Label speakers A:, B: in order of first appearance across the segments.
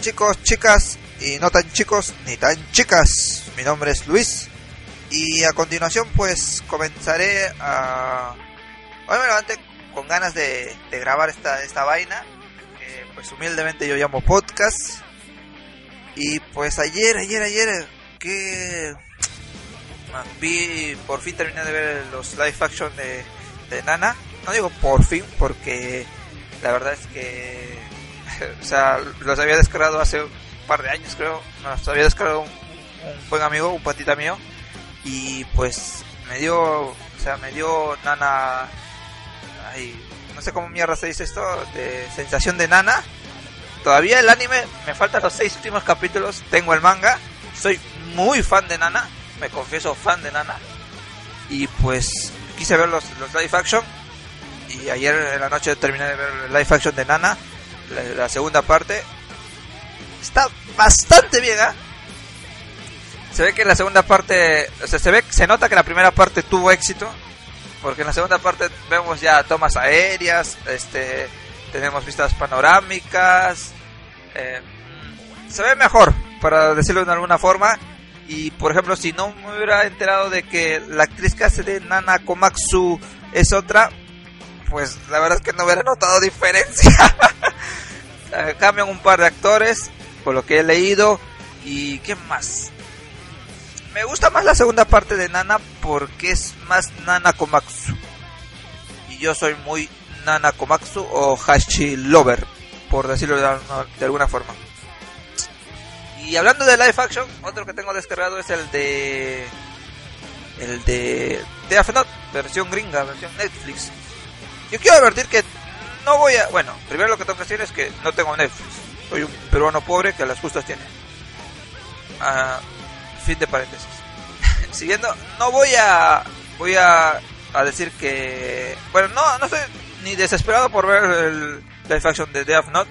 A: Chicos, chicas y no tan chicos ni tan chicas. Mi nombre es Luis y a continuación pues comenzaré a... Hoy me levanté con ganas de, grabar esta, esta vaina. pues humildemente yo llamo podcast. Y pues ayer, ayer, ayer, que vi, por fin terminé de ver los live action de, de Nana. No digo por fin porque la verdad es que o sea, los había descargado hace un par de años, creo. Los había descargado un, buen amigo, un patita mío. Y pues me dio, o sea, me dio nana. Ay, no sé cómo mierda se dice esto, de sensación de nana. Todavía el anime, me faltan los seis últimos capítulos. Tengo el manga, soy muy fan de Nana, me confieso fan de Nana. Y pues quise ver los, los live action. Y ayer en la noche terminé de ver el live action de Nana la, segunda parte está bastante bien, ¿ah? Se ve que la segunda parte, o sea, se ve, se nota que la primera parte tuvo éxito, porque en la segunda parte vemos ya tomas aéreas, este, tenemos vistas panorámicas, eh, se ve mejor, para decirlo de alguna forma. Y por ejemplo, si no me hubiera enterado de que la actriz que hace de Nana Komatsu es otra, pues la verdad es que no hubiera notado diferencia. Eh, cambian un par de actores, por lo que he leído. ¿Y qué más? Me gusta más la segunda parte de Nana porque es más Nana Komatsu. Y yo soy muy Nana Komatsu o Hashi Lover, por decirlo de, alguna forma. Y hablando de live action, otro que tengo descargado es el de. El de. Death Note, versión gringa, versión Netflix. Yo quiero advertir que no voy a. Bueno, primero lo que tengo que decir es que no tengo Netflix. Soy un peruano pobre que a las justas tiene. Ah, fin de paréntesis. Siguiendo, no voy a. Voy a, a decir que. Bueno, no, no estoy ni desesperado por ver el live action de Death Note.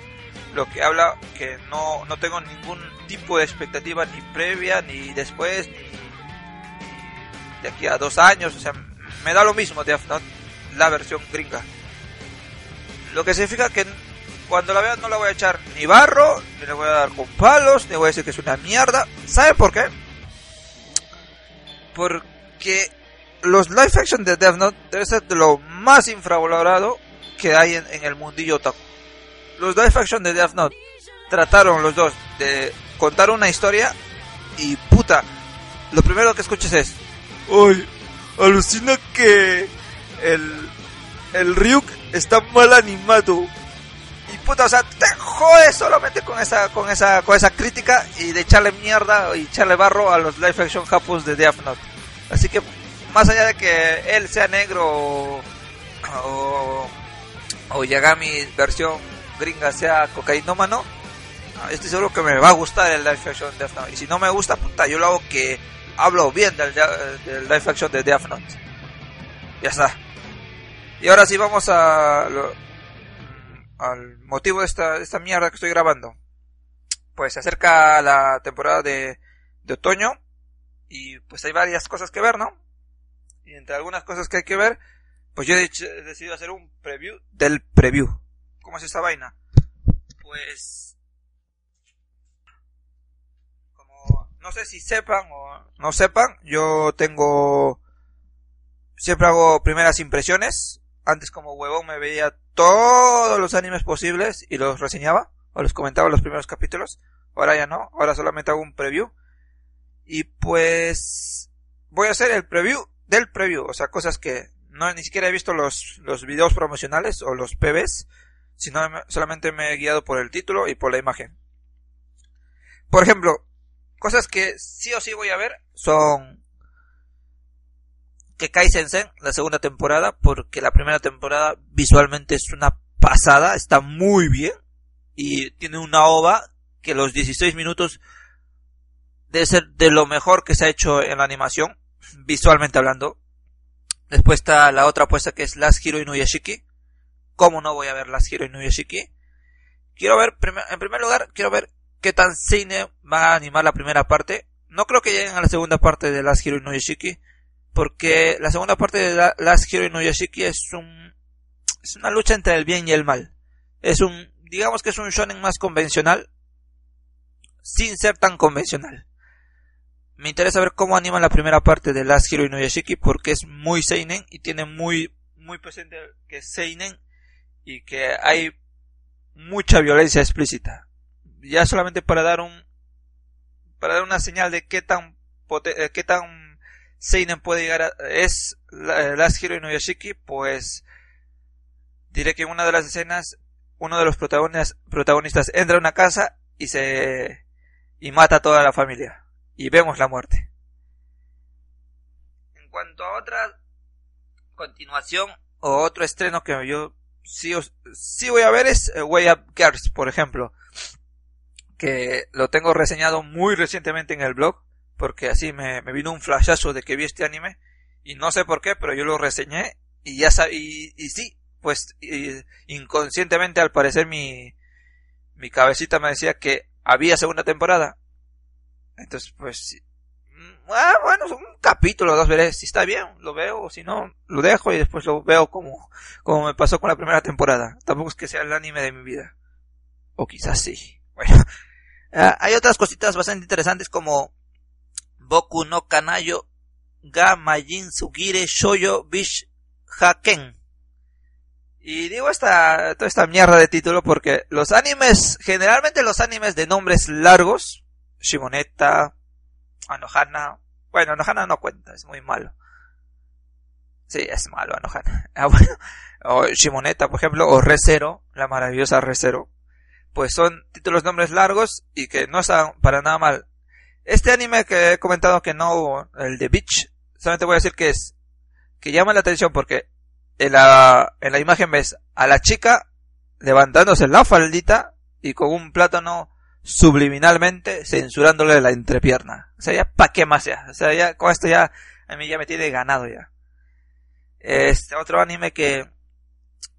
A: Lo que habla que no, no tengo ningún tipo de expectativa ni previa, ni después, ni, de aquí a dos años. O sea, me da lo mismo Death Note, la versión gringa. Lo que significa que cuando la vea no la voy a echar ni barro, ni le voy a dar con palos, ni voy a decir que es una mierda. ¿Saben por qué? Porque los live action de Death Note debe ser de lo más infravalorado que hay en, el mundillo otaku. Los live action de Death Note trataron los dos de contar una historia y puta, lo primero que escuches es, uy, alucina que el, el Ryuk está mal animado. Y puta, o sea, te jodes solamente con esa, con esa, con esa crítica y de echarle mierda y echarle barro a los live action japos de Death Note. Así que, más allá de que él sea negro o, o, Yagami versión gringa sea cocainómano, estoy seguro que me va a gustar el live action de Death Note. Y si no me gusta, puta, yo lo hago que hablo bien del, del live action de Death Note. Ya está. Y ahora sí vamos a al motivo de esta, esta mierda que estoy grabando. Pues se acerca la temporada de, de otoño y pues hay varias cosas que ver, ¿no? Y entre algunas cosas que hay que ver, pues yo he, decidido hacer un preview del preview. ¿Cómo es esta vaina? Pues como no sé si sepan o no sepan, yo tengo siempre hago primeras impresiones antes como huevón me veía todos los animes posibles y los reseñaba o los comentaba los primeros capítulos. Ahora ya no, ahora solamente hago un preview. Y pues voy a hacer el preview del preview, o sea, cosas que no ni siquiera he visto los los videos promocionales o los PBs, sino solamente me he guiado por el título y por la imagen. Por ejemplo, cosas que sí o sí voy a ver son que Kai Sensen, la segunda temporada, porque la primera temporada visualmente es una pasada, está muy bien, y tiene una ova que los 16 minutos debe ser de lo mejor que se ha hecho en la animación, visualmente hablando. Después está la otra apuesta que es Last Hero Inuyashiki. ¿Cómo no voy a ver Last Hero Inuyashiki? Quiero ver, en primer lugar, quiero ver qué tan cine va a animar la primera parte. No creo que lleguen a la segunda parte de Last Hero Inuyashiki porque la segunda parte de Last Hero no Yoshiki es un es una lucha entre el bien y el mal. Es un digamos que es un shonen más convencional sin ser tan convencional. Me interesa ver cómo anima la primera parte de Last Hero Inuyashiki porque es muy seinen y tiene muy muy presente que es seinen y que hay mucha violencia explícita. Ya solamente para dar un para dar una señal de qué tan eh, qué tan seinen puede llegar a, es Last Hero Inuyashiki, pues diré que en una de las escenas uno de los protagonistas, protagonistas entra a una casa y se y mata a toda la familia. Y vemos la muerte. En cuanto a otra continuación o otro estreno que yo sí, sí voy a ver es eh, Way Up Girls, por ejemplo, que lo tengo reseñado muy recientemente en el blog, porque así me, vino un flashazo de que vi este anime y no sé por qué, pero yo lo reseñé y ya sabía, y, sí, pues inconscientemente al parecer mi, mi cabecita me decía que había segunda temporada. Entonces, pues, mm, ah, bueno, un capítulo, dos veré si está bien, lo veo, si no, lo dejo y después lo veo como, como me pasó con la primera temporada. Tampoco es que sea el anime de mi vida. O quizás sí. Bueno, ah, hay otras cositas bastante interesantes como Boku no Kanayo ga Majin Sugire Shoyo Bish Haken. Y digo esta, toda esta mierda de título porque los animes, generalmente los animes de nombres largos, Shimoneta, Anohana, bueno, Anohana no cuenta, es muy malo. Sí, es malo Anohana. Ah, bueno. O Shimoneta, por ejemplo, o Resero, la maravillosa Resero. Pues son títulos nombres largos y que no están para nada mal. Este anime que he comentado que no, el de Beach, solamente voy a decir que es, que llama la atención porque en la, en la imagen ves a la chica levantándose la faldita y con un plátano subliminalmente censurándole la entrepierna. O sea, ya pa' qué más ya. O sea, ya con esto ya a mí ya me tiene ganado ya. Este otro anime que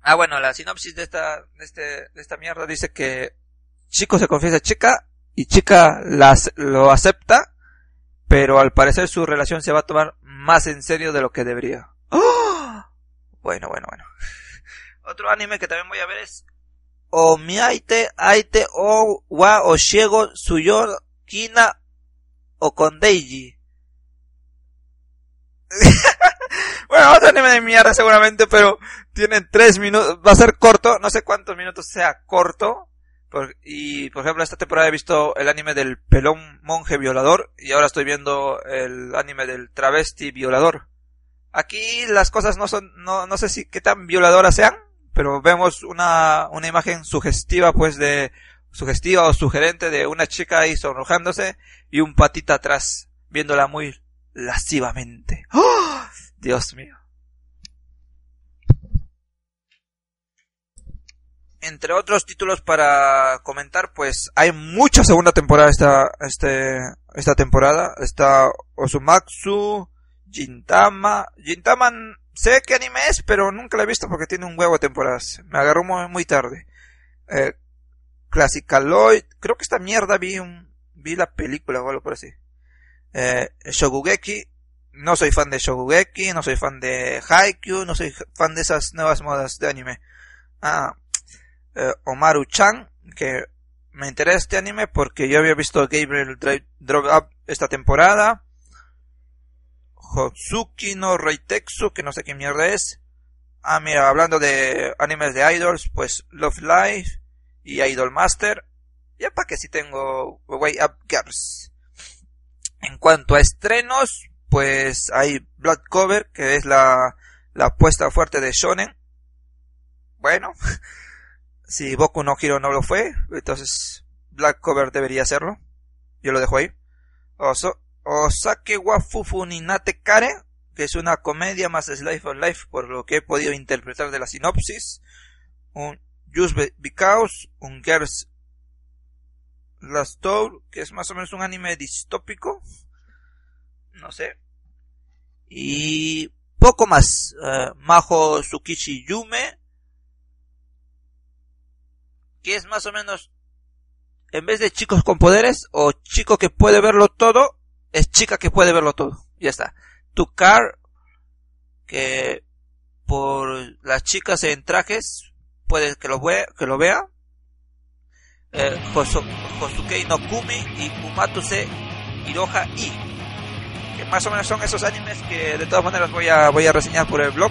A: Ah, bueno, la sinopsis de esta de este de esta mierda dice que chico se confiesa chica y chica las lo acepta, pero al parecer su relación se va a tomar más en serio de lo que debería. ¡Oh! Bueno, bueno, bueno. Otro anime que también voy a ver es o miaite aite o wa o shiego suyo kina o kondeiji. bueno, otro anime de mierda seguramente, pero tiene tres minutos, va a ser corto, no sé cuántos minutos sea corto. Y por ejemplo, esta temporada he visto el anime del pelón monje violador y ahora estoy viendo el anime del travesti violador. Aquí las cosas no son, no, no sé si qué tan violadoras sean, pero vemos una, una imagen sugestiva, pues de, sugestiva o sugerente de una chica ahí sonrojándose y un patita atrás, viéndola muy lascivamente. ¡Oh! Dios mío. Entre otros títulos para comentar, pues hay mucha segunda temporada esta, este, esta temporada. Está Osumatsu, Gintama. Gintama Sé qué anime es, pero nunca lo he visto porque tiene un huevo de temporadas. Me agarró muy, tarde. Eh, Classicaloid. Creo que esta mierda vi un, vi la película o algo por así. Eh, Shogugeki. No soy fan de Shogugeki, no soy fan de Haikyuu, no soy fan de esas nuevas modas de anime. Ah, eh, Omaru-chan, que me interesa este anime porque yo había visto Gabriel Drop Up esta temporada. Hotsuki no Reitexu, que no sé qué mierda es. Ah, mira, hablando de animes de idols, pues Love Life y Idol Master. Ya para que si tengo Way Up Girls. En cuanto a estrenos, pues hay Blood Cover, que es la, la apuesta fuerte de Shonen. Bueno, si Boku no Hero no lo fue, entonces Black Cover debería serlo. Yo lo dejo ahí. Oso, Osake wa Fufu Ninate Kare, que es una comedia más Slice of Life, por lo que he podido interpretar de la sinopsis. Un Just Because, un Girls Last Tour, que es más o menos un anime distópico. No sé. Y poco más. Uh, Majo Tsukishi Yume, que es más o menos en vez de chicos con poderes o chico que puede verlo todo, es chica que puede verlo todo. Ya está. Tu car, que por las chicas en trajes, puede que lo, vea, que lo vea. eh, no Kumi y Umatuse Iroha I. Que más o menos son esos animes que de todas maneras voy a, voy a reseñar por el blog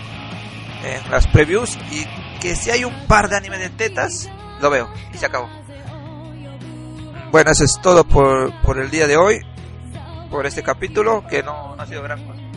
A: en las previews y que si hay un par de animes de tetas, lo veo y se acabó. Bueno, eso es todo por, por el día de hoy, por este capítulo que no, no ha sido gran cosa.